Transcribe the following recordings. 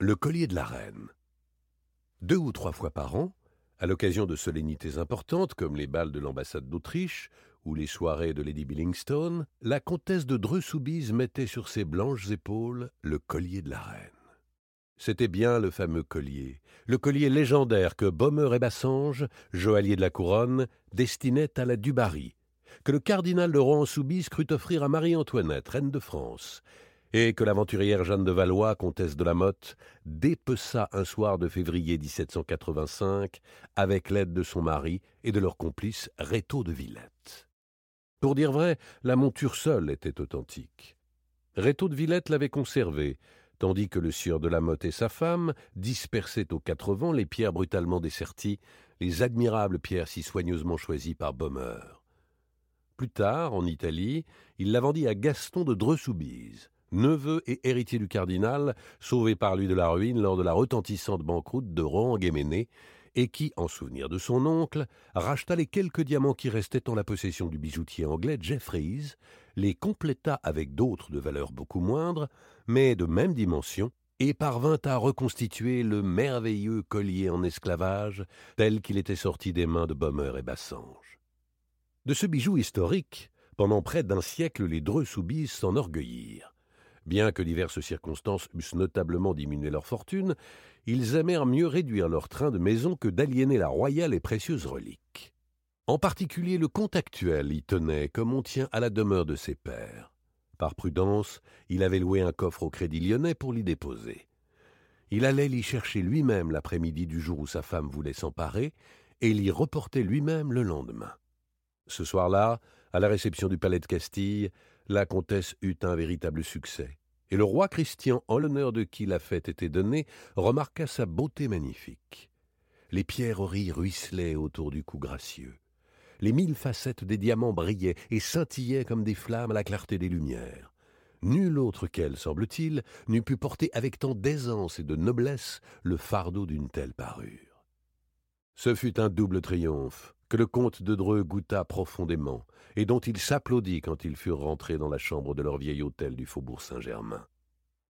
Le collier de la reine. Deux ou trois fois par an, à l'occasion de solennités importantes comme les bals de l'ambassade d'Autriche ou les soirées de Lady Billingstone, la comtesse de Dreux-Soubise mettait sur ses blanches épaules le collier de la reine. C'était bien le fameux collier, le collier légendaire que Baumer et Bassange, joaillier de la couronne, destinaient à la Dubarry, que le cardinal de Rohan-Soubise crut offrir à Marie-Antoinette, reine de France, et que l'aventurière Jeanne de Valois, comtesse de la Motte, dépeça un soir de février 1785 avec l'aide de son mari et de leur complice Rétaux de Villette. Pour dire vrai, la monture seule était authentique. Rétaux de Villette l'avait conservée, tandis que le sieur de la Motte et sa femme dispersaient aux quatre vents les pierres brutalement desserties, les admirables pierres si soigneusement choisies par Baumer. Plus tard, en Italie, il la vendit à Gaston de Dreux-Soubise, neveu et héritier du cardinal, sauvé par lui de la ruine lors de la retentissante banqueroute de Rohan-Guéméné, et qui, en souvenir de son oncle, racheta les quelques diamants qui restaient en la possession du bijoutier anglais Jeffreys, les compléta avec d'autres de valeur beaucoup moindre, mais de même dimension, et parvint à reconstituer le merveilleux collier en esclavage tel qu'il était sorti des mains de Baumer et Bassange. De ce bijou historique, pendant près d'un siècle, les Dreux Soubise s'enorgueillirent. Bien que diverses circonstances eussent notablement diminué leur fortune, ils aimèrent mieux réduire leur train de maison que d'aliéner la royale et précieuse relique. En particulier le comte actuel y tenait comme on tient à la demeure de ses pères. Par prudence, il avait loué un coffre au Crédit lyonnais pour l'y déposer. Il allait l'y chercher lui-même l'après-midi du jour où sa femme voulait s'emparer, et l'y reporter lui-même le lendemain. Ce soir-là, à la réception du palais de Castille, la comtesse eut un véritable succès, et le roi Christian, en l'honneur de qui la fête était donnée, remarqua sa beauté magnifique. Les pierreries ruisselaient autour du cou gracieux. Les mille facettes des diamants brillaient et scintillaient comme des flammes à la clarté des lumières. Nul autre qu'elle, semble-t-il, n'eût pu porter avec tant d'aisance et de noblesse le fardeau d'une telle parure. Ce fut un double triomphe que le comte de Dreux goûta profondément, et dont il s'applaudit quand ils furent rentrés dans la chambre de leur vieil hôtel du faubourg Saint-Germain.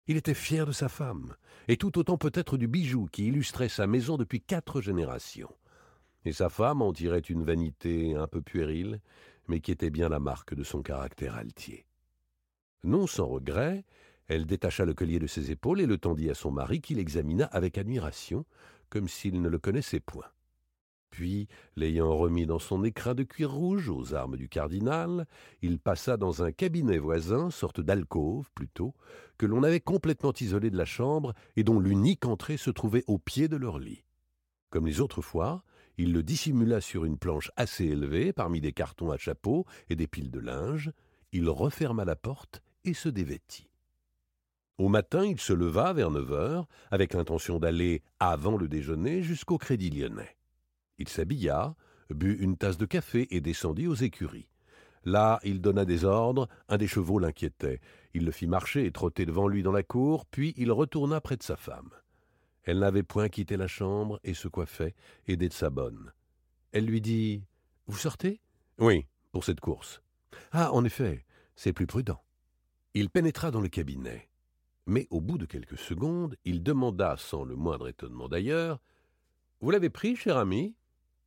Il était fier de sa femme, et tout autant peut-être du bijou qui illustrait sa maison depuis quatre générations. Et sa femme en tirait une vanité un peu puérile, mais qui était bien la marque de son caractère altier. Non sans regret, elle détacha le collier de ses épaules et le tendit à son mari qui l'examina avec admiration, comme s'il ne le connaissait point. Puis, l'ayant remis dans son écrin de cuir rouge aux armes du cardinal, il passa dans un cabinet voisin, sorte d'alcôve plutôt, que l'on avait complètement isolé de la chambre et dont l'unique entrée se trouvait au pied de leur lit. Comme les autres fois, il le dissimula sur une planche assez élevée, parmi des cartons à chapeau et des piles de linge, il referma la porte et se dévêtit. Au matin, il se leva vers neuf heures, avec l'intention d'aller, avant le déjeuner, jusqu'au Crédit lyonnais. Il s'habilla, but une tasse de café et descendit aux écuries. Là, il donna des ordres, un des chevaux l'inquiétait. Il le fit marcher et trotter devant lui dans la cour, puis il retourna près de sa femme. Elle n'avait point quitté la chambre et se coiffait, aidée de sa bonne. Elle lui dit Vous sortez? Oui, pour cette course. Ah, en effet, c'est plus prudent. Il pénétra dans le cabinet. Mais au bout de quelques secondes, il demanda, sans le moindre étonnement d'ailleurs Vous l'avez pris, cher ami?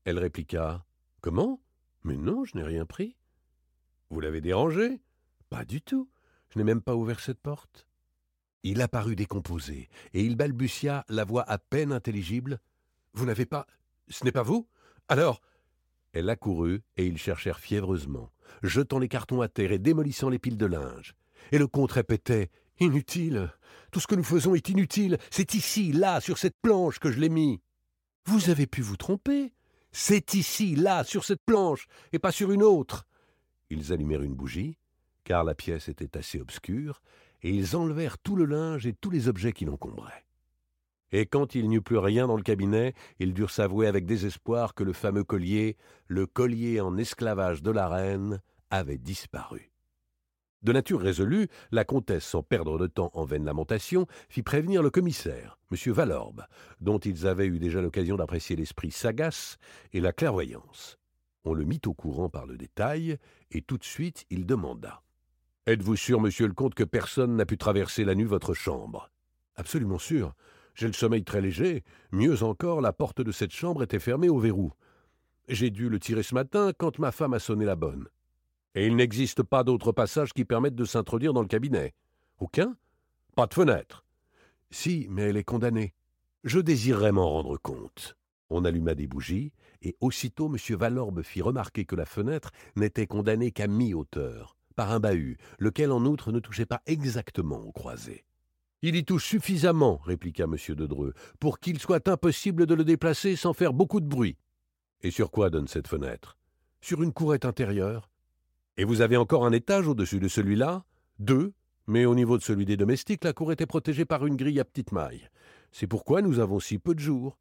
Elle répliqua. Comment? Mais non, je n'ai rien pris. Vous l'avez dérangé? Pas du tout. Je n'ai même pas ouvert cette porte. Il apparut décomposé, et il balbutia, la voix à peine intelligible. Vous n'avez pas. Ce n'est pas vous? Alors. Elle accourut, et ils cherchèrent fiévreusement, jetant les cartons à terre et démolissant les piles de linge. Et le comte répétait. Inutile. Tout ce que nous faisons est inutile. C'est ici, là, sur cette planche que je l'ai mis. Vous avez pu vous tromper. C'est ici, là, sur cette planche, et pas sur une autre. Ils allumèrent une bougie, car la pièce était assez obscure, et ils enlevèrent tout le linge et tous les objets qui l'encombraient. Et quand il n'y eut plus rien dans le cabinet, ils durent s'avouer avec désespoir que le fameux collier, le collier en esclavage de la reine, avait disparu. De nature résolue, la comtesse, sans perdre de temps en vaines lamentations, fit prévenir le commissaire, M. Valorbe, dont ils avaient eu déjà l'occasion d'apprécier l'esprit sagace et la clairvoyance. On le mit au courant par le détail, et tout de suite il demanda. Êtes-vous sûr, monsieur le comte, que personne n'a pu traverser la nuit votre chambre? Absolument sûr. J'ai le sommeil très léger. Mieux encore, la porte de cette chambre était fermée au verrou. J'ai dû le tirer ce matin quand ma femme a sonné la bonne. Et il n'existe pas d'autre passage qui permette de s'introduire dans le cabinet. Aucun Pas de fenêtre. Si, mais elle est condamnée. Je désirerais m'en rendre compte. On alluma des bougies, et aussitôt M. Valorbe fit remarquer que la fenêtre n'était condamnée qu'à mi-hauteur, par un bahut, lequel en outre ne touchait pas exactement aux croisées. Il y touche suffisamment, répliqua M. de Dreux, pour qu'il soit impossible de le déplacer sans faire beaucoup de bruit. Et sur quoi donne cette fenêtre? Sur une courette intérieure. Et vous avez encore un étage au-dessus de celui-là? Deux, mais au niveau de celui des domestiques, la cour était protégée par une grille à petite maille. C'est pourquoi nous avons si peu de jours.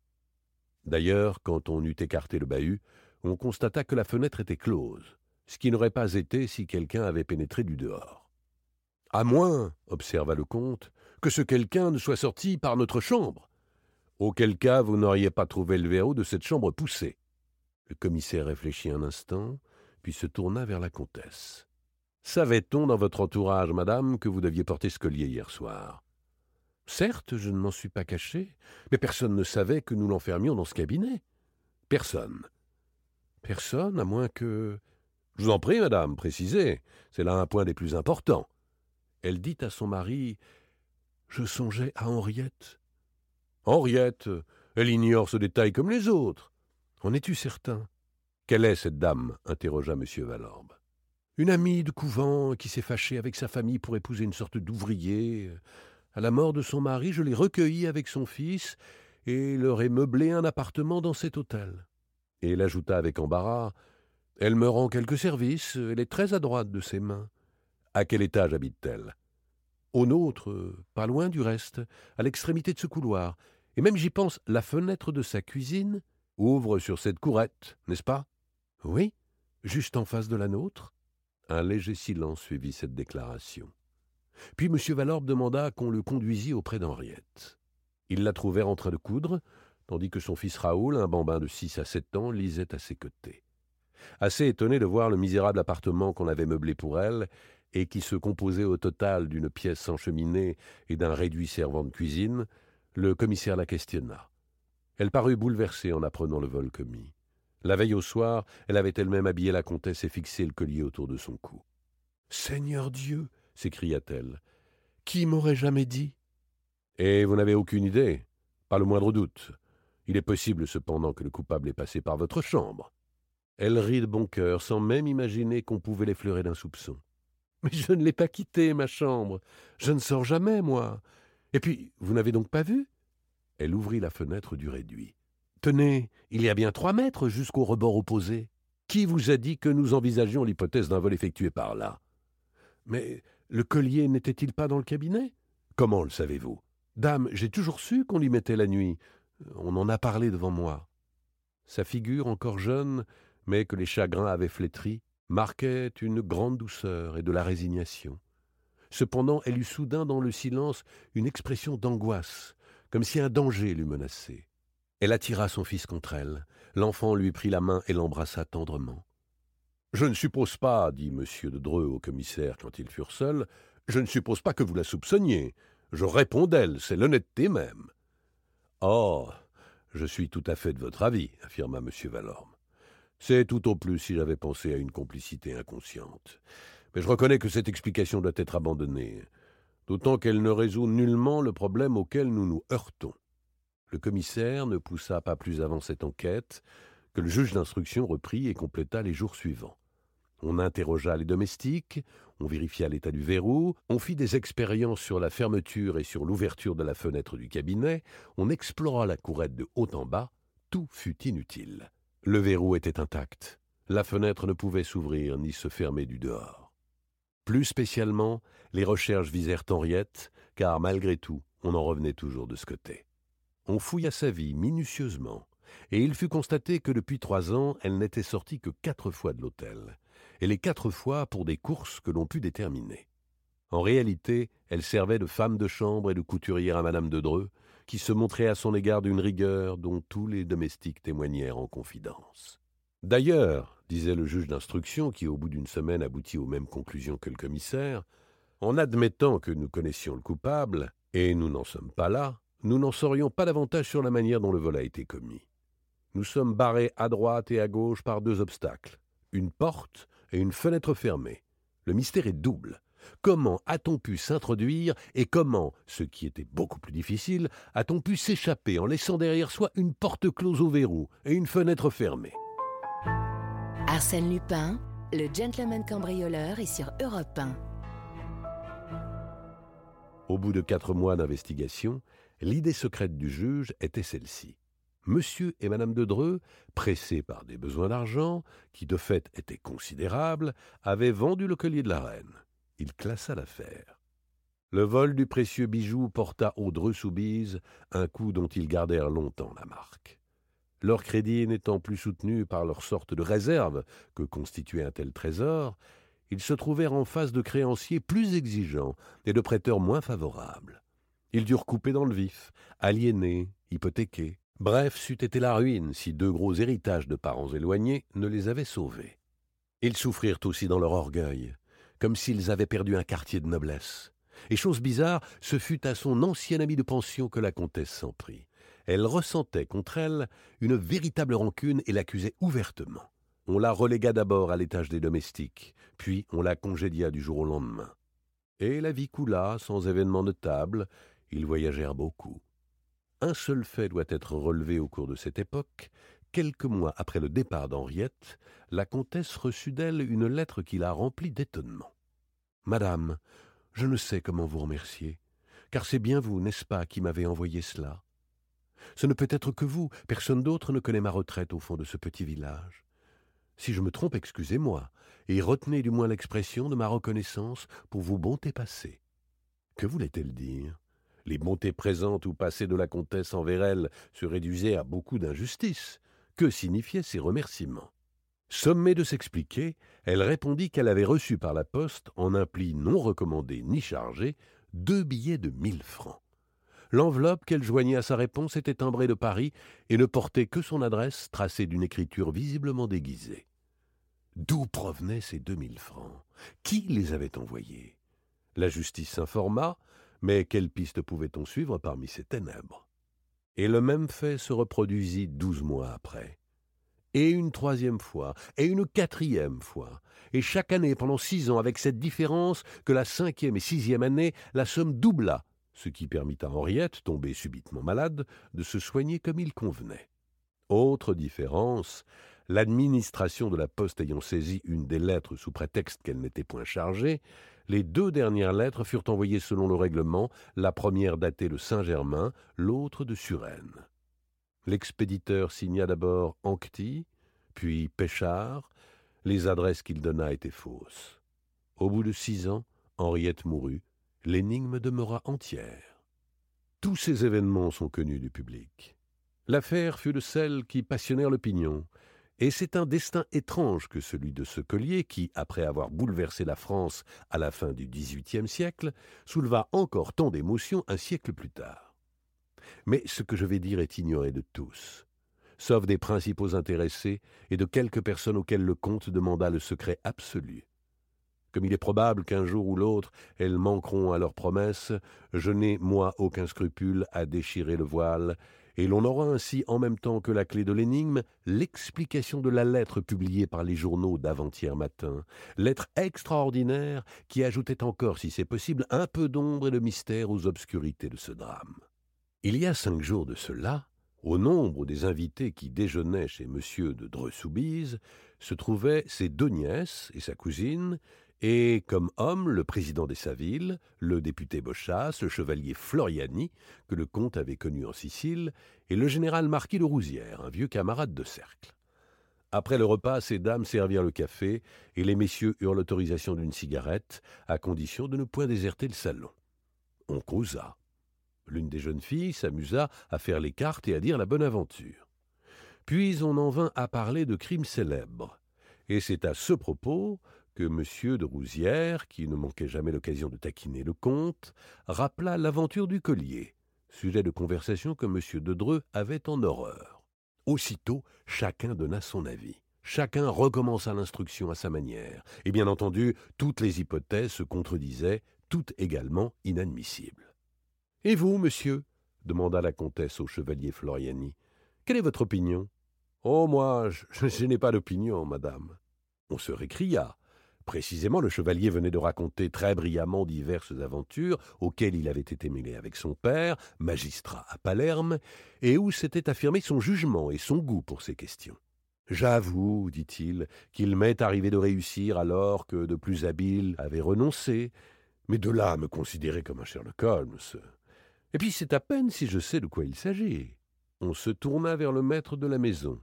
D'ailleurs, quand on eut écarté le bahut, on constata que la fenêtre était close, ce qui n'aurait pas été si quelqu'un avait pénétré du dehors. À moins, observa le comte, que ce quelqu'un ne soit sorti par notre chambre. Auquel cas vous n'auriez pas trouvé le verrou de cette chambre poussé. Le commissaire réfléchit un instant, puis se tourna vers la comtesse. Savait-on dans votre entourage, madame, que vous deviez porter ce collier hier soir? Certes, je ne m'en suis pas caché, mais personne ne savait que nous l'enfermions dans ce cabinet. Personne. Personne, à moins que. Je vous en prie, madame, précisez. C'est là un point des plus importants. Elle dit à son mari je songeais à Henriette. Henriette, elle ignore ce détail comme les autres. En es-tu certain? Quelle est cette dame? interrogea M. Valorbe. Une amie de couvent qui s'est fâchée avec sa famille pour épouser une sorte d'ouvrier. À la mort de son mari, je l'ai recueillie avec son fils et leur ai meublé un appartement dans cet hôtel. Et il ajouta avec embarras Elle me rend quelques services, elle est très adroite de ses mains. À quel étage habite-t-elle? Au nôtre, pas loin du reste, à l'extrémité de ce couloir, et même j'y pense, la fenêtre de sa cuisine ouvre sur cette courette, n'est-ce pas? Oui, juste en face de la nôtre. Un léger silence suivit cette déclaration. Puis M. Valorbe demanda qu'on le conduisît auprès d'Henriette. Ils la trouvèrent en train de coudre, tandis que son fils Raoul, un bambin de six à sept ans, lisait à ses côtés. Assez étonné de voir le misérable appartement qu'on avait meublé pour elle, et qui se composait au total d'une pièce sans cheminée et d'un réduit servant de cuisine, le commissaire la questionna. Elle parut bouleversée en apprenant le vol commis. La veille au soir, elle avait elle-même habillé la comtesse et fixé le collier autour de son cou. Seigneur Dieu s'écria-t-elle, qui m'aurait jamais dit? Et vous n'avez aucune idée Pas le moindre doute. Il est possible cependant que le coupable ait passé par votre chambre. Elle rit de bon cœur, sans même imaginer qu'on pouvait l'effleurer d'un soupçon. Mais je ne l'ai pas quittée, ma chambre. Je ne sors jamais, moi. Et puis, vous n'avez donc pas vu? Elle ouvrit la fenêtre du réduit. Tenez, il y a bien trois mètres jusqu'au rebord opposé. Qui vous a dit que nous envisagions l'hypothèse d'un vol effectué par là? Mais le collier n'était-il pas dans le cabinet? Comment le savez-vous? Dame, j'ai toujours su qu'on l'y mettait la nuit. On en a parlé devant moi. Sa figure, encore jeune, mais que les chagrins avaient flétrie, marquait une grande douceur et de la résignation. Cependant, elle eut soudain dans le silence une expression d'angoisse, comme si un danger l'eût menacée. Elle attira son fils contre elle. L'enfant lui prit la main et l'embrassa tendrement. Je ne suppose pas, dit M. de Dreux au commissaire quand ils furent seuls, je ne suppose pas que vous la soupçonniez. Je réponds d'elle, c'est l'honnêteté même. Oh, je suis tout à fait de votre avis, affirma M. Valorme. C'est tout au plus si j'avais pensé à une complicité inconsciente. Mais je reconnais que cette explication doit être abandonnée, d'autant qu'elle ne résout nullement le problème auquel nous nous heurtons. Le commissaire ne poussa pas plus avant cette enquête que le juge d'instruction reprit et compléta les jours suivants. On interrogea les domestiques, on vérifia l'état du verrou, on fit des expériences sur la fermeture et sur l'ouverture de la fenêtre du cabinet, on explora la courette de haut en bas, tout fut inutile. Le verrou était intact. La fenêtre ne pouvait s'ouvrir ni se fermer du dehors. Plus spécialement, les recherches visèrent Henriette, car malgré tout, on en revenait toujours de ce côté. On fouilla sa vie minutieusement, et il fut constaté que depuis trois ans, elle n'était sortie que quatre fois de l'hôtel, et les quatre fois pour des courses que l'on put déterminer. En réalité, elle servait de femme de chambre et de couturière à madame de Dreux, qui se montrait à son égard d'une rigueur dont tous les domestiques témoignèrent en confidence. D'ailleurs, disait le juge d'instruction, qui au bout d'une semaine aboutit aux mêmes conclusions que le commissaire, en admettant que nous connaissions le coupable, et nous n'en sommes pas là, nous n'en saurions pas davantage sur la manière dont le vol a été commis. Nous sommes barrés à droite et à gauche par deux obstacles, une porte et une fenêtre fermée. Le mystère est double. Comment a-t-on pu s'introduire et comment, ce qui était beaucoup plus difficile, a-t-on pu s'échapper en laissant derrière soi une porte close au verrou et une fenêtre fermée? Arsène Lupin, le gentleman cambrioleur est sur Europe 1. Au bout de quatre mois d'investigation, l'idée secrète du juge était celle-ci. Monsieur et Madame de Dreux, pressés par des besoins d'argent, qui de fait étaient considérables, avaient vendu le collier de la reine. Il classa l'affaire. Le vol du précieux bijou porta aux Dreux-Soubise un coup dont ils gardèrent longtemps la marque. Leur crédit n'étant plus soutenu par leur sorte de réserve que constituait un tel trésor, ils se trouvèrent en face de créanciers plus exigeants et de prêteurs moins favorables. Ils durent couper dans le vif, aliénés, hypothéqués. Bref, c'eût été la ruine si deux gros héritages de parents éloignés ne les avaient sauvés. Ils souffrirent aussi dans leur orgueil, comme s'ils avaient perdu un quartier de noblesse. Et chose bizarre, ce fut à son ancienne amie de pension que la comtesse s'en prit. Elle ressentait contre elle une véritable rancune et l'accusait ouvertement. On la relégua d'abord à l'étage des domestiques, puis on la congédia du jour au lendemain. Et la vie coula sans événement notable, ils voyagèrent beaucoup. Un seul fait doit être relevé au cours de cette époque. Quelques mois après le départ d'Henriette, la comtesse reçut d'elle une lettre qui la remplit d'étonnement. Madame, je ne sais comment vous remercier, car c'est bien vous, n'est-ce pas, qui m'avez envoyé cela. Ce ne peut être que vous, personne d'autre ne connaît ma retraite au fond de ce petit village. Si je me trompe, excusez-moi, et retenez du moins l'expression de ma reconnaissance pour vos bontés passées. Que voulait-elle dire? Les bontés présentes ou passées de la comtesse envers elle se réduisaient à beaucoup d'injustice. Que signifiaient ces remerciements? Sommée de s'expliquer, elle répondit qu'elle avait reçu par la poste, en un pli non recommandé ni chargé, deux billets de mille francs. L'enveloppe qu'elle joignait à sa réponse était timbrée de Paris et ne portait que son adresse tracée d'une écriture visiblement déguisée. D'où provenaient ces deux mille francs? Qui les avait envoyés? La justice s'informa, mais quelle piste pouvait-on suivre parmi ces ténèbres? Et le même fait se reproduisit douze mois après. Et une troisième fois, et une quatrième fois, et chaque année pendant six ans, avec cette différence que la cinquième et sixième année, la somme doubla, ce qui permit à Henriette, tombée subitement malade, de se soigner comme il convenait. Autre différence, l'administration de la poste ayant saisi une des lettres sous prétexte qu'elle n'était point chargée, les deux dernières lettres furent envoyées selon le règlement, la première datée de Saint-Germain, l'autre de Suresnes. L'expéditeur signa d'abord Ancty, puis Péchard. Les adresses qu'il donna étaient fausses. Au bout de six ans, Henriette mourut. L'énigme demeura entière. Tous ces événements sont connus du public. L'affaire fut de celles qui passionnèrent l'opinion, et c'est un destin étrange que celui de ce collier qui, après avoir bouleversé la France à la fin du XVIIIe siècle, souleva encore tant d'émotions un siècle plus tard. Mais ce que je vais dire est ignoré de tous, sauf des principaux intéressés et de quelques personnes auxquelles le comte demanda le secret absolu. Comme il est probable qu'un jour ou l'autre elles manqueront à leurs promesses, je n'ai, moi, aucun scrupule à déchirer le voile et l'on aura ainsi en même temps que la clé de l'énigme l'explication de la lettre publiée par les journaux d'avant-hier matin, lettre extraordinaire qui ajoutait encore, si c'est possible, un peu d'ombre et de mystère aux obscurités de ce drame. Il y a cinq jours de cela, au nombre des invités qui déjeunaient chez M. de Dreux-Soubise, se trouvaient ses deux nièces et sa cousine, et comme homme le président des Savilles, le député Bochas, le chevalier Floriani, que le comte avait connu en Sicile, et le général marquis de Rousière, un vieux camarade de cercle. Après le repas, ces dames servirent le café, et les messieurs eurent l'autorisation d'une cigarette, à condition de ne point déserter le salon. On causa. L'une des jeunes filles s'amusa à faire les cartes et à dire la bonne aventure. Puis on en vint à parler de crimes célèbres. Et c'est à ce propos que M. de Rousière, qui ne manquait jamais l'occasion de taquiner le comte, rappela l'aventure du collier, sujet de conversation que M. de Dreux avait en horreur. Aussitôt, chacun donna son avis. Chacun recommença l'instruction à sa manière, et bien entendu, toutes les hypothèses se contredisaient, toutes également inadmissibles. Et vous, monsieur? demanda la comtesse au chevalier Floriani. Quelle est votre opinion Oh, moi, je n'ai pas d'opinion, madame. On se récria. Précisément, le chevalier venait de raconter très brillamment diverses aventures auxquelles il avait été mêlé avec son père, magistrat à Palerme, et où s'était affirmé son jugement et son goût pour ces questions. J'avoue, dit-il, qu'il m'est arrivé de réussir alors que de plus habiles avaient renoncé, mais de là à me considérer comme un Sherlock Holmes. Et puis c'est à peine si je sais de quoi il s'agit. On se tourna vers le maître de la maison.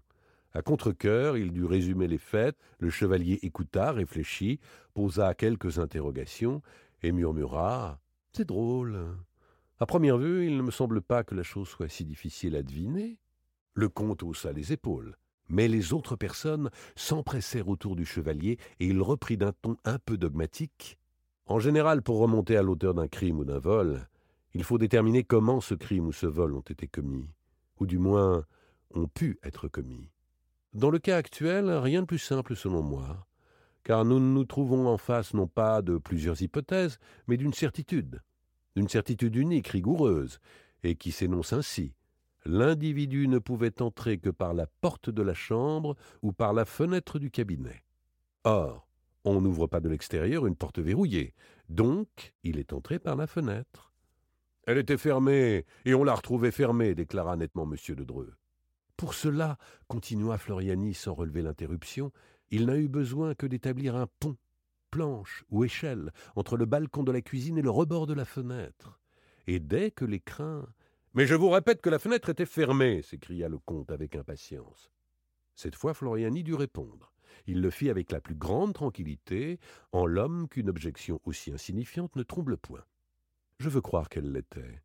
À contre-cœur, il dut résumer les faits, le chevalier écouta, réfléchit, posa quelques interrogations, et murmura C'est drôle. À première vue, il ne me semble pas que la chose soit si difficile à deviner. Le comte haussa les épaules. Mais les autres personnes s'empressèrent autour du chevalier, et il reprit d'un ton un peu dogmatique. En général, pour remonter à l'auteur d'un crime ou d'un vol, il faut déterminer comment ce crime ou ce vol ont été commis, ou du moins ont pu être commis. Dans le cas actuel, rien de plus simple selon moi, car nous nous trouvons en face non pas de plusieurs hypothèses, mais d'une certitude, d'une certitude unique, rigoureuse, et qui s'énonce ainsi. L'individu ne pouvait entrer que par la porte de la chambre ou par la fenêtre du cabinet. Or, on n'ouvre pas de l'extérieur une porte verrouillée, donc il est entré par la fenêtre. Elle était fermée, et on l'a retrouvée fermée, déclara nettement M. de. Pour cela, continua Floriani sans relever l'interruption, il n'a eu besoin que d'établir un pont, planche ou échelle entre le balcon de la cuisine et le rebord de la fenêtre. Et dès que l'écrin. Mais je vous répète que la fenêtre était fermée, s'écria le comte avec impatience. Cette fois, Floriani dut répondre. Il le fit avec la plus grande tranquillité, en l'homme qu'une objection aussi insignifiante ne trouble point. Je veux croire qu'elle l'était.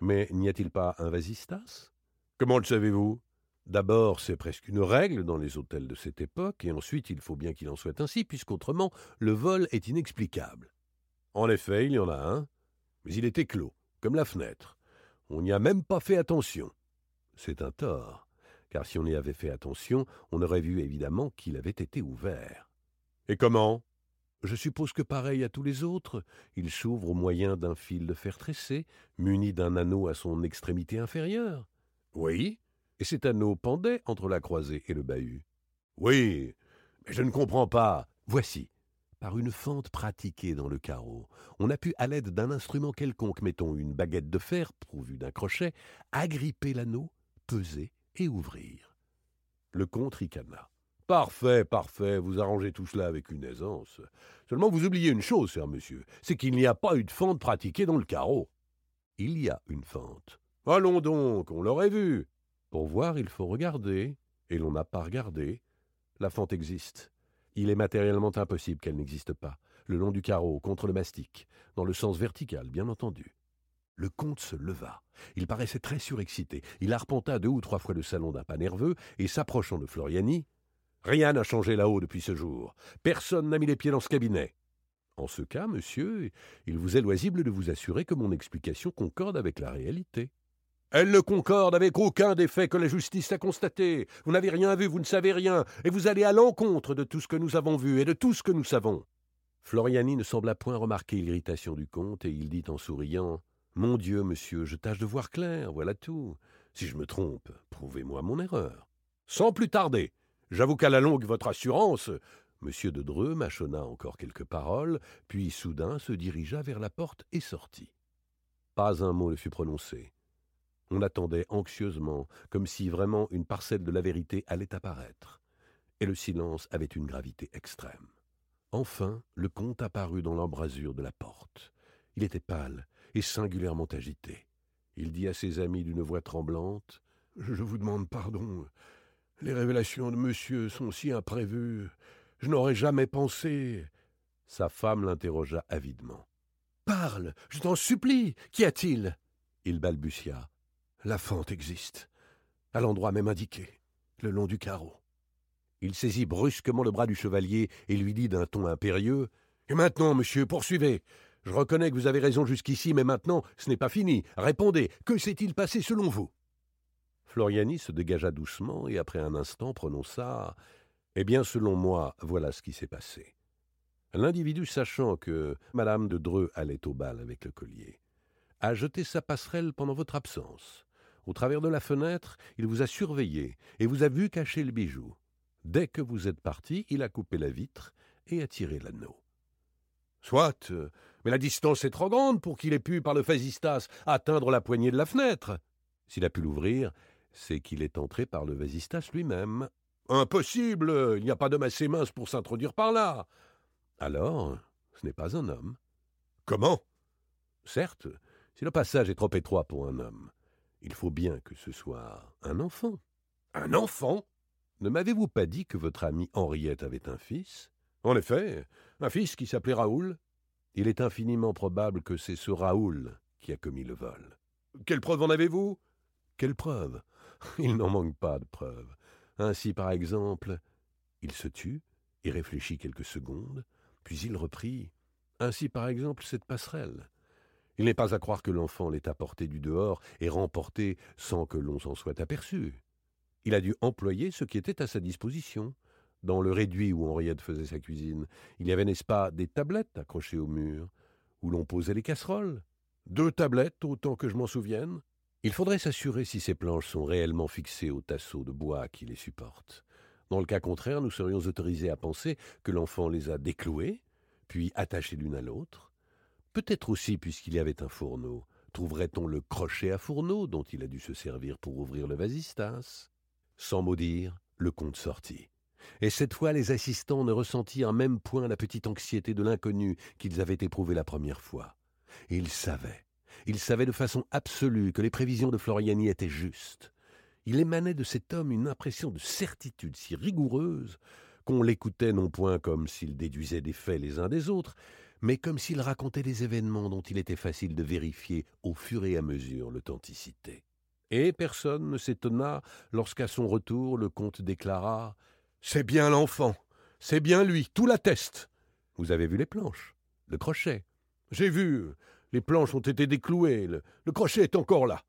Mais n'y a-t-il pas un vasistas? Comment le savez-vous? D'abord, c'est presque une règle dans les hôtels de cette époque, et ensuite il faut bien qu'il en soit ainsi, puisqu'autrement le vol est inexplicable. En effet, il y en a un, mais il était clos, comme la fenêtre. On n'y a même pas fait attention. C'est un tort, car si on y avait fait attention, on aurait vu évidemment qu'il avait été ouvert. Et comment? Je suppose que pareil à tous les autres, il s'ouvre au moyen d'un fil de fer tressé, muni d'un anneau à son extrémité inférieure. Oui, et cet anneau pendait entre la croisée et le bahut. Oui, mais je ne comprends pas. Voici. Par une fente pratiquée dans le carreau, on a pu, à l'aide d'un instrument quelconque, mettons une baguette de fer pourvue d'un crochet, agripper l'anneau, peser et ouvrir. Le comte ricana. Parfait, parfait, vous arrangez tout cela avec une aisance. Seulement vous oubliez une chose, cher monsieur, c'est qu'il n'y a pas eu de fente pratiquée dans le carreau. Il y a une fente. Allons donc, on l'aurait vu. Pour voir, il faut regarder, et l'on n'a pas regardé. La fente existe. Il est matériellement impossible qu'elle n'existe pas, le long du carreau, contre le mastic, dans le sens vertical, bien entendu. Le comte se leva. Il paraissait très surexcité. Il arpenta deux ou trois fois le salon d'un pas nerveux, et s'approchant de Floriani. Rien n'a changé là-haut depuis ce jour. Personne n'a mis les pieds dans ce cabinet. En ce cas, monsieur, il vous est loisible de vous assurer que mon explication concorde avec la réalité. Elle ne concorde avec aucun des faits que la justice a constatés. Vous n'avez rien vu, vous ne savez rien, et vous allez à l'encontre de tout ce que nous avons vu et de tout ce que nous savons. Floriani ne sembla point remarquer l'irritation du comte, et il dit en souriant Mon Dieu, monsieur, je tâche de voir clair, voilà tout. Si je me trompe, prouvez-moi mon erreur. Sans plus tarder. J'avoue qu'à la longue, votre assurance. Monsieur de Dreux mâchonna encore quelques paroles, puis soudain se dirigea vers la porte et sortit. Pas un mot ne fut prononcé. On attendait anxieusement, comme si vraiment une parcelle de la vérité allait apparaître. Et le silence avait une gravité extrême. Enfin, le comte apparut dans l'embrasure de la porte. Il était pâle et singulièrement agité. Il dit à ses amis d'une voix tremblante Je vous demande pardon. Les révélations de monsieur sont si imprévues. Je n'aurais jamais pensé. Sa femme l'interrogea avidement. Parle, je t'en supplie. Qu'y a-t-il? Il balbutia. La fente existe, à l'endroit même indiqué, le long du carreau. Il saisit brusquement le bras du chevalier et lui dit d'un ton impérieux Et maintenant, monsieur, poursuivez. Je reconnais que vous avez raison jusqu'ici, mais maintenant, ce n'est pas fini. Répondez, que s'est-il passé selon vous? Floriani se dégagea doucement et après un instant prononça Eh bien, selon moi, voilà ce qui s'est passé. L'individu, sachant que Madame de Dreux allait au bal avec le collier, a jeté sa passerelle pendant votre absence. Au travers de la fenêtre, il vous a surveillé et vous a vu cacher le bijou. Dès que vous êtes parti, il a coupé la vitre et a tiré l'anneau. Soit, mais la distance est trop grande pour qu'il ait pu, par le vasistas, atteindre la poignée de la fenêtre. S'il a pu l'ouvrir, c'est qu'il est entré par le vasistas lui-même. Impossible Il n'y a pas d'homme assez mince pour s'introduire par là. Alors, ce n'est pas un homme. Comment? Certes, si le passage est trop étroit pour un homme, il faut bien que ce soit un enfant. Un enfant? Ne m'avez-vous pas dit que votre amie Henriette avait un fils? En effet, un fils qui s'appelait Raoul. Il est infiniment probable que c'est ce Raoul qui a commis le vol. Quelle preuve en avez-vous? Quelle preuve? Il n'en manque pas de preuves. Ainsi, par exemple, il se tut et réfléchit quelques secondes, puis il reprit. Ainsi, par exemple, cette passerelle. Il n'est pas à croire que l'enfant l'ait apporté du dehors et remporté sans que l'on s'en soit aperçu. Il a dû employer ce qui était à sa disposition. Dans le réduit où Henriette faisait sa cuisine, il y avait, n'est-ce pas, des tablettes accrochées au mur, où l'on posait les casseroles. Deux tablettes, autant que je m'en souvienne. Il faudrait s'assurer si ces planches sont réellement fixées au tasseau de bois qui les supporte. Dans le cas contraire, nous serions autorisés à penser que l'enfant les a déclouées, puis attachées l'une à l'autre, Peut-être aussi, puisqu'il y avait un fourneau, trouverait-on le crochet à fourneau dont il a dû se servir pour ouvrir le vasistas? Sans mot dire, le comte sortit. Et cette fois, les assistants ne ressentirent même point la petite anxiété de l'inconnu qu'ils avaient éprouvée la première fois. Ils savaient, ils savaient de façon absolue que les prévisions de Floriani étaient justes. Il émanait de cet homme une impression de certitude si rigoureuse qu'on l'écoutait non point comme s'il déduisait des faits les uns des autres, mais comme s'il racontait des événements dont il était facile de vérifier au fur et à mesure l'authenticité. Et personne ne s'étonna lorsqu'à son retour le comte déclara C'est bien l'enfant, c'est bien lui, tout l'atteste. Vous avez vu les planches, le crochet. J'ai vu, les planches ont été déclouées, le, crochet est encore là.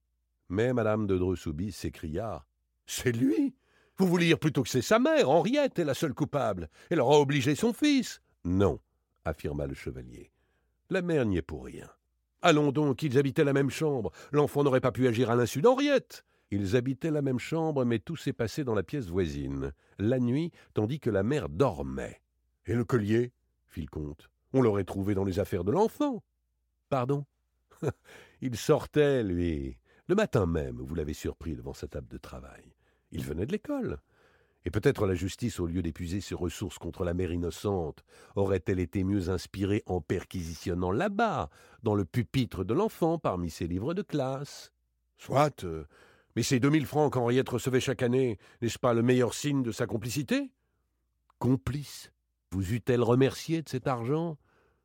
Mais madame de Dreux-Soubise s'écria C'est lui? Vous voulez dire plutôt que c'est sa mère, Henriette, est la seule coupable. Elle aura obligé son fils. Non, affirma le chevalier. La mère n'y est pour rien. Allons donc, ils habitaient la même chambre. L'enfant n'aurait pas pu agir à l'insu d'Henriette. Ils habitaient la même chambre, mais tout s'est passé dans la pièce voisine, la nuit, tandis que la mère dormait. Et le collier? fit le comte. On l'aurait trouvé dans les affaires de l'enfant. Pardon? Il sortait, lui. Le matin même, vous l'avez surpris devant sa table de travail. Il venait de l'école. Et peut-être la justice, au lieu d'épuiser ses ressources contre la mère innocente, aurait-elle été mieux inspirée en perquisitionnant là-bas, dans le pupitre de l'enfant, parmi ses livres de classe? Soit, euh, mais ces deux mille francs qu'Henriette recevait chaque année, n'est-ce pas le meilleur signe de sa complicité? Complice Vous eût-elle remercié de cet argent?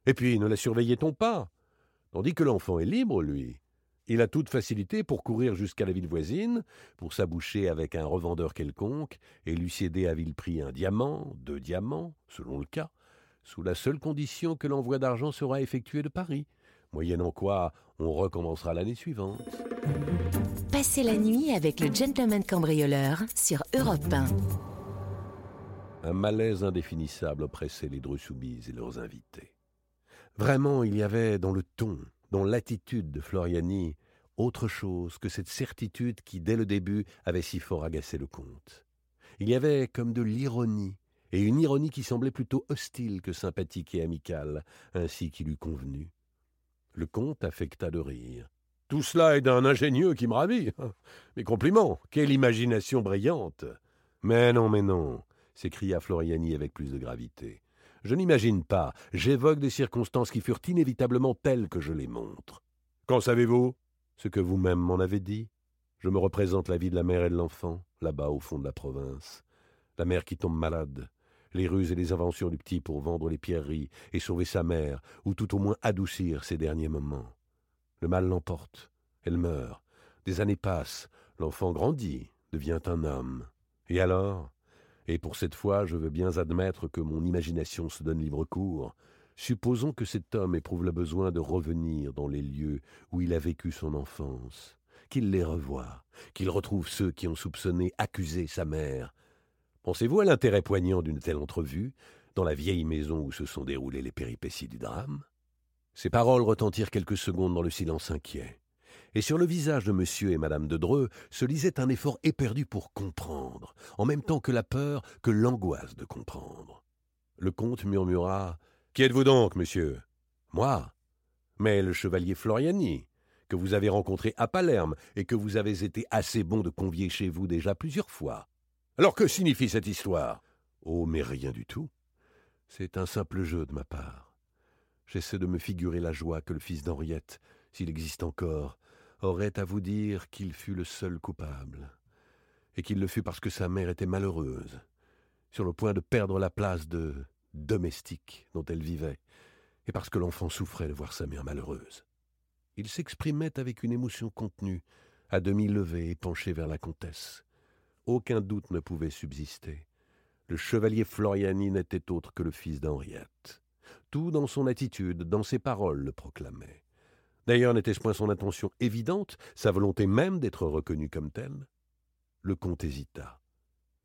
Et puis, ne la surveillait-on pas? Tandis que l'enfant est libre, lui. Il a toute facilité pour courir jusqu'à la ville voisine, pour s'aboucher avec un revendeur quelconque et lui céder à vil prix un diamant, deux diamants, selon le cas, sous la seule condition que l'envoi d'argent sera effectué de Paris, moyennant quoi on recommencera l'année suivante. Passez la nuit avec le gentleman cambrioleur sur Europe 1. Un malaise indéfinissable oppressait les Dreux-Soubises et leurs invités. Vraiment, il y avait dans le ton, dans l'attitude de Floriani autre chose que cette certitude qui, dès le début, avait si fort agacé le comte. Il y avait comme de l'ironie, et une ironie qui semblait plutôt hostile que sympathique et amicale, ainsi qu'il eût convenu. Le comte affecta de rire. Tout cela est d'un ingénieux qui me ravit. Mes compliments. Quelle imagination brillante. Mais non, mais non, s'écria Floriani avec plus de gravité. Je n'imagine pas, j'évoque des circonstances qui furent inévitablement telles que je les montre. Qu'en savez-vous? Ce que vous-même m'en avez dit. Je me représente la vie de la mère et de l'enfant, là-bas au fond de la province. La mère qui tombe malade, les ruses et les inventions du petit pour vendre les pierreries et sauver sa mère, ou tout au moins adoucir ses derniers moments. Le mal l'emporte, elle meurt, des années passent, l'enfant grandit, devient un homme. Et alors? Et pour cette fois, je veux bien admettre que mon imagination se donne libre cours. Supposons que cet homme éprouve le besoin de revenir dans les lieux où il a vécu son enfance, qu'il les revoie, qu'il retrouve ceux qui ont soupçonné, accusé sa mère. Pensez-vous à l'intérêt poignant d'une telle entrevue dans la vieille maison où se sont déroulées les péripéties du drame? Ces paroles retentirent quelques secondes dans le silence inquiet. Et sur le visage de monsieur et madame de Dreux se lisait un effort éperdu pour comprendre, en même temps que la peur, que l'angoisse de comprendre. Le comte murmura Qui êtes-vous donc, monsieur Moi Mais le chevalier Floriani, que vous avez rencontré à Palerme et que vous avez été assez bon de convier chez vous déjà plusieurs fois. Alors que signifie cette histoire? Oh, mais rien du tout. C'est un simple jeu de ma part. J'essaie de me figurer la joie que le fils d'Henriette, s'il existe encore, aurait à vous dire qu'il fut le seul coupable, et qu'il le fut parce que sa mère était malheureuse, sur le point de perdre la place de domestique dont elle vivait, et parce que l'enfant souffrait de voir sa mère malheureuse. Il s'exprimait avec une émotion contenue, à demi levée et penché vers la comtesse. Aucun doute ne pouvait subsister. Le chevalier Floriani n'était autre que le fils d'Henriette. Tout dans son attitude, dans ses paroles le proclamait. D'ailleurs, n'était-ce point son intention évidente, sa volonté même d'être reconnu comme tel Le comte hésita.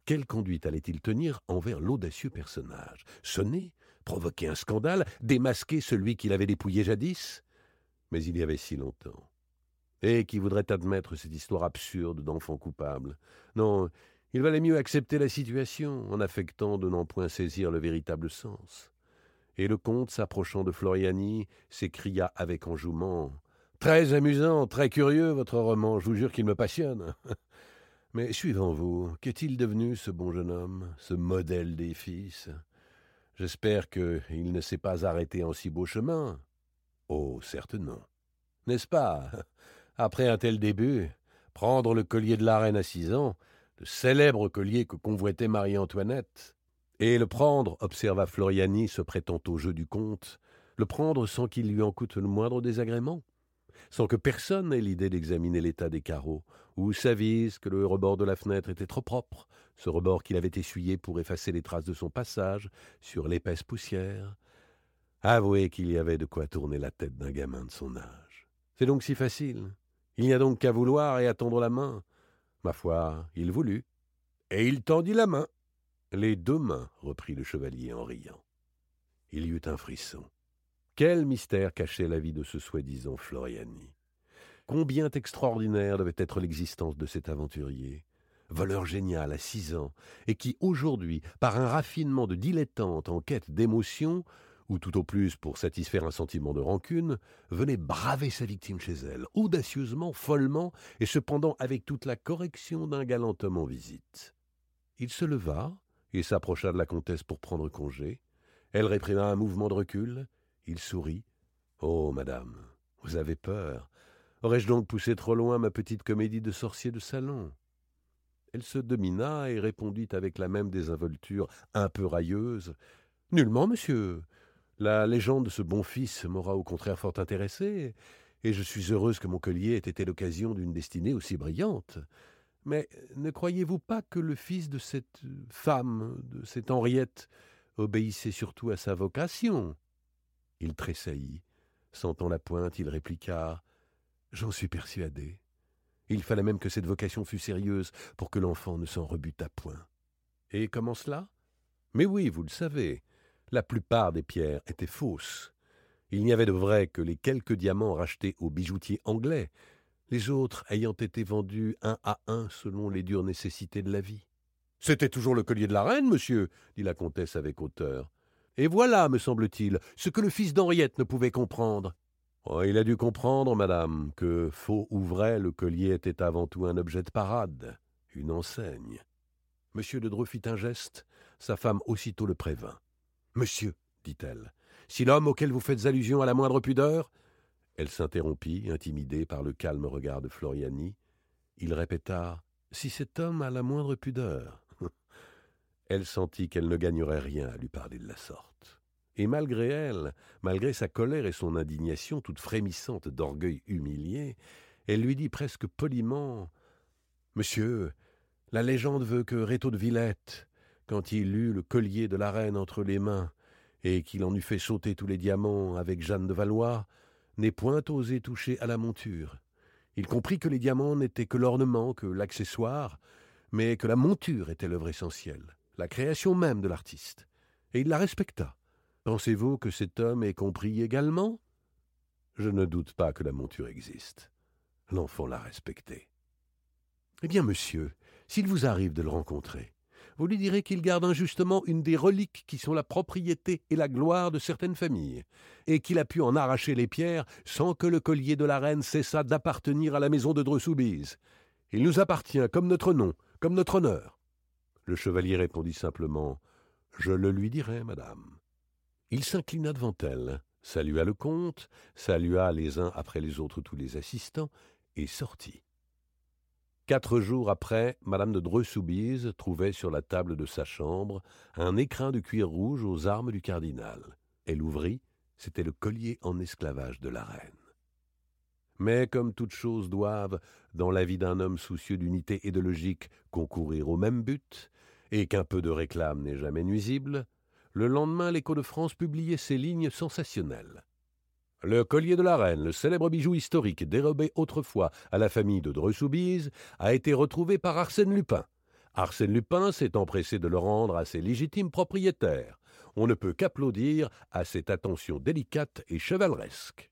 Quelle conduite allait-il tenir envers l'audacieux personnage? Sonner? Provoquer un scandale? Démasquer celui qu'il avait dépouillé jadis? Mais il y avait si longtemps. Et qui voudrait admettre cette histoire absurde d'enfant coupable? Non, il valait mieux accepter la situation en affectant de n'en point saisir le véritable sens. Et le comte, s'approchant de Floriani, s'écria avec enjouement Très amusant, très curieux, votre roman, je vous jure qu'il me passionne. Mais suivant vous, qu'est-il devenu, ce bon jeune homme, ce modèle des fils? J'espère qu'il ne s'est pas arrêté en si beau chemin. Oh, certes non. N'est-ce pas? Après un tel début, prendre le collier de la reine à six ans, le célèbre collier que convoitait Marie-Antoinette, et le prendre, observa Floriani, se prêtant au jeu du comte, le prendre sans qu'il lui en coûte le moindre désagrément, sans que personne n'ait l'idée d'examiner l'état des carreaux, ou s'avise que le rebord de la fenêtre était trop propre, ce rebord qu'il avait essuyé pour effacer les traces de son passage sur l'épaisse poussière. Avouez qu'il y avait de quoi tourner la tête d'un gamin de son âge. C'est donc si facile. Il n'y a donc qu'à vouloir et à tendre la main. Ma foi, il voulut. Et il tendit la main. Les deux mains, reprit le chevalier en riant. Il y eut un frisson. Quel mystère cachait la vie de ce soi-disant Floriani? Combien extraordinaire devait être l'existence de cet aventurier voleur génial à six ans, et qui aujourd'hui, par un raffinement de dilettante en quête d'émotion, ou tout au plus pour satisfaire un sentiment de rancune, venait braver sa victime chez elle, audacieusement, follement, et cependant avec toute la correction d'un galant homme en visite. Il se leva et s'approcha de la comtesse pour prendre congé. Elle réprima un mouvement de recul. Il sourit. Oh, madame, vous avez peur. Aurais-je donc poussé trop loin ma petite comédie de sorcier de salon? Elle se domina et répondit avec la même désinvolture un peu railleuse. Nullement, monsieur. La légende de ce bon fils m'aura au contraire fort intéressé, et je suis heureuse que mon collier ait été l'occasion d'une destinée aussi brillante. Mais ne croyez-vous pas que le fils de cette femme, de cette Henriette, obéissait surtout à sa vocation? Il tressaillit. Sentant la pointe, il répliqua J'en suis persuadé. Il fallait même que cette vocation fût sérieuse pour que l'enfant ne s'en rebutât point. Et comment cela? Mais oui, vous le savez. La plupart des pierres étaient fausses. Il n'y avait de vrai que les quelques diamants rachetés aux bijoutiers anglais, les autres ayant été vendus un à un selon les dures nécessités de la vie. C'était toujours le collier de la reine, monsieur, dit la comtesse avec hauteur. Et voilà, me semble-t-il, ce que le fils d'Henriette ne pouvait comprendre. Oh, il a dû comprendre, madame, que, faux ou vrai, le collier était avant tout un objet de parade, une enseigne. Monsieur de Dreux fit un geste, sa femme aussitôt le prévint. Monsieur, dit-elle, si l'homme auquel vous faites allusion a la moindre pudeur. Elle s'interrompit, intimidée par le calme regard de Floriani. Il répéta Si cet homme a la moindre pudeur. elle sentit qu'elle ne gagnerait rien à lui parler de la sorte. Et malgré elle, malgré sa colère et son indignation toute frémissante d'orgueil humilié, elle lui dit presque poliment Monsieur, la légende veut que Rétaux de Villette, quand il eut le collier de la reine entre les mains, et qu'il en eût fait sauter tous les diamants avec Jeanne de Valois, n'ait point osé toucher à la monture. Il comprit que les diamants n'étaient que l'ornement, que l'accessoire, mais que la monture était l'œuvre essentielle, la création même de l'artiste. Et il la respecta. Pensez-vous que cet homme ait compris également? Je ne doute pas que la monture existe. L'enfant l'a respectée. Eh bien, monsieur, s'il vous arrive de le rencontrer, vous lui direz qu'il garde injustement une des reliques qui sont la propriété et la gloire de certaines familles, et qu'il a pu en arracher les pierres sans que le collier de la reine cessât d'appartenir à la maison de Dreux-Soubise. Il nous appartient comme notre nom, comme notre honneur. Le chevalier répondit simplement Je le lui dirai, madame. Il s'inclina devant elle, salua le comte, salua les uns après les autres tous les assistants, et sortit. Quatre jours après, madame de Dreux-Soubise trouvait sur la table de sa chambre un écrin de cuir rouge aux armes du cardinal. Elle ouvrit, c'était le collier en esclavage de la reine. Mais comme toutes choses doivent, dans la vie d'un homme soucieux d'unité et de logique, concourir au même but, et qu'un peu de réclame n'est jamais nuisible, le lendemain l'Écho de France publiait ces lignes sensationnelles. Le collier de la reine, le célèbre bijou historique dérobé autrefois à la famille de Dreux-Soubise, a été retrouvé par Arsène Lupin. Arsène Lupin s'est empressé de le rendre à ses légitimes propriétaires. On ne peut qu'applaudir à cette attention délicate et chevaleresque.